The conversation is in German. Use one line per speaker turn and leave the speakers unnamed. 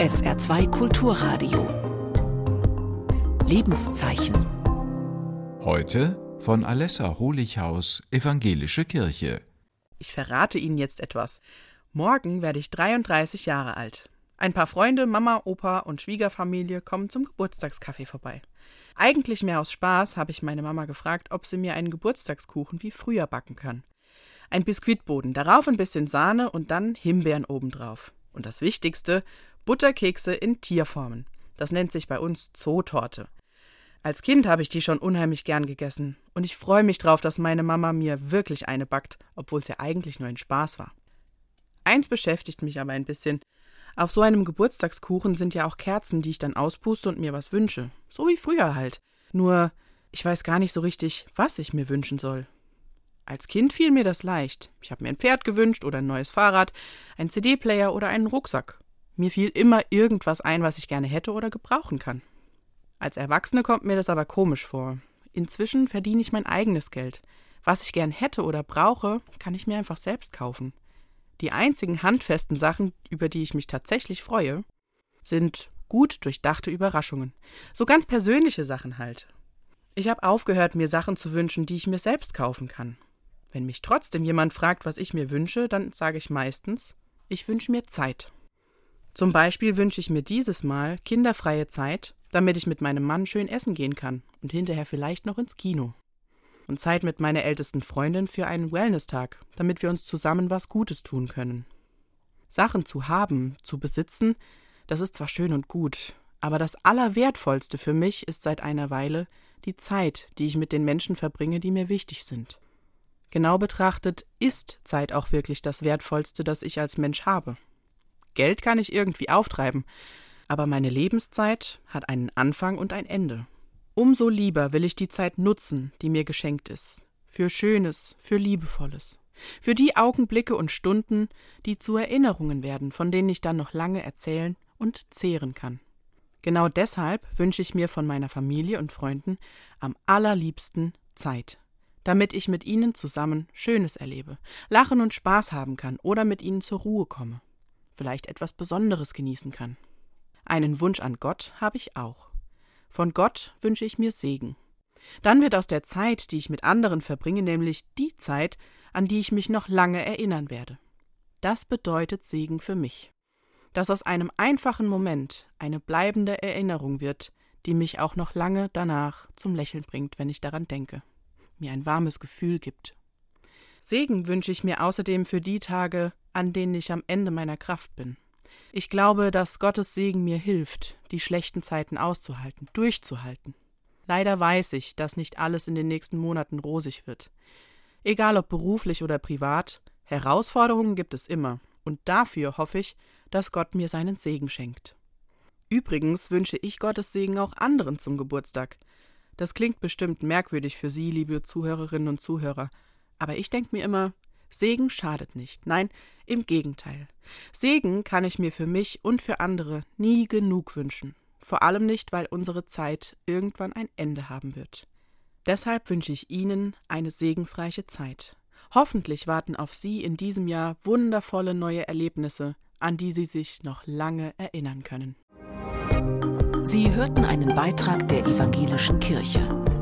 SR2 Kulturradio. Lebenszeichen.
Heute von Alessa Holichhaus, Evangelische Kirche.
Ich verrate Ihnen jetzt etwas. Morgen werde ich 33 Jahre alt. Ein paar Freunde, Mama, Opa und Schwiegerfamilie kommen zum Geburtstagskaffee vorbei. Eigentlich mehr aus Spaß habe ich meine Mama gefragt, ob sie mir einen Geburtstagskuchen wie früher backen kann. Ein Biskuitboden, darauf ein bisschen Sahne und dann Himbeeren obendrauf. Und das Wichtigste, Butterkekse in Tierformen. Das nennt sich bei uns Zootorte. Als Kind habe ich die schon unheimlich gern gegessen und ich freue mich drauf, dass meine Mama mir wirklich eine backt, obwohl es ja eigentlich nur ein Spaß war. Eins beschäftigt mich aber ein bisschen. Auf so einem Geburtstagskuchen sind ja auch Kerzen, die ich dann auspuste und mir was wünsche. So wie früher halt. Nur, ich weiß gar nicht so richtig, was ich mir wünschen soll. Als Kind fiel mir das leicht. Ich habe mir ein Pferd gewünscht oder ein neues Fahrrad, einen CD-Player oder einen Rucksack. Mir fiel immer irgendwas ein, was ich gerne hätte oder gebrauchen kann. Als Erwachsene kommt mir das aber komisch vor. Inzwischen verdiene ich mein eigenes Geld. Was ich gern hätte oder brauche, kann ich mir einfach selbst kaufen. Die einzigen handfesten Sachen, über die ich mich tatsächlich freue, sind gut durchdachte Überraschungen. So ganz persönliche Sachen halt. Ich habe aufgehört, mir Sachen zu wünschen, die ich mir selbst kaufen kann. Wenn mich trotzdem jemand fragt, was ich mir wünsche, dann sage ich meistens, ich wünsche mir Zeit. Zum Beispiel wünsche ich mir dieses Mal kinderfreie Zeit, damit ich mit meinem Mann schön essen gehen kann und hinterher vielleicht noch ins Kino. Und Zeit mit meiner ältesten Freundin für einen Wellness-Tag, damit wir uns zusammen was Gutes tun können. Sachen zu haben, zu besitzen, das ist zwar schön und gut, aber das Allerwertvollste für mich ist seit einer Weile die Zeit, die ich mit den Menschen verbringe, die mir wichtig sind. Genau betrachtet ist Zeit auch wirklich das Wertvollste, das ich als Mensch habe. Geld kann ich irgendwie auftreiben, aber meine Lebenszeit hat einen Anfang und ein Ende. Umso lieber will ich die Zeit nutzen, die mir geschenkt ist. Für Schönes, für Liebevolles. Für die Augenblicke und Stunden, die zu Erinnerungen werden, von denen ich dann noch lange erzählen und zehren kann. Genau deshalb wünsche ich mir von meiner Familie und Freunden am allerliebsten Zeit, damit ich mit ihnen zusammen Schönes erlebe, lachen und Spaß haben kann oder mit ihnen zur Ruhe komme vielleicht etwas Besonderes genießen kann. Einen Wunsch an Gott habe ich auch. Von Gott wünsche ich mir Segen. Dann wird aus der Zeit, die ich mit anderen verbringe, nämlich die Zeit, an die ich mich noch lange erinnern werde. Das bedeutet Segen für mich. Dass aus einem einfachen Moment eine bleibende Erinnerung wird, die mich auch noch lange danach zum Lächeln bringt, wenn ich daran denke, mir ein warmes Gefühl gibt. Segen wünsche ich mir außerdem für die Tage, an denen ich am Ende meiner Kraft bin. Ich glaube, dass Gottes Segen mir hilft, die schlechten Zeiten auszuhalten, durchzuhalten. Leider weiß ich, dass nicht alles in den nächsten Monaten rosig wird. Egal ob beruflich oder privat, Herausforderungen gibt es immer, und dafür hoffe ich, dass Gott mir seinen Segen schenkt. Übrigens wünsche ich Gottes Segen auch anderen zum Geburtstag. Das klingt bestimmt merkwürdig für Sie, liebe Zuhörerinnen und Zuhörer, aber ich denke mir immer, Segen schadet nicht. Nein, im Gegenteil. Segen kann ich mir für mich und für andere nie genug wünschen. Vor allem nicht, weil unsere Zeit irgendwann ein Ende haben wird. Deshalb wünsche ich Ihnen eine segensreiche Zeit. Hoffentlich warten auf Sie in diesem Jahr wundervolle neue Erlebnisse, an die Sie sich noch lange erinnern können.
Sie hörten einen Beitrag der evangelischen Kirche.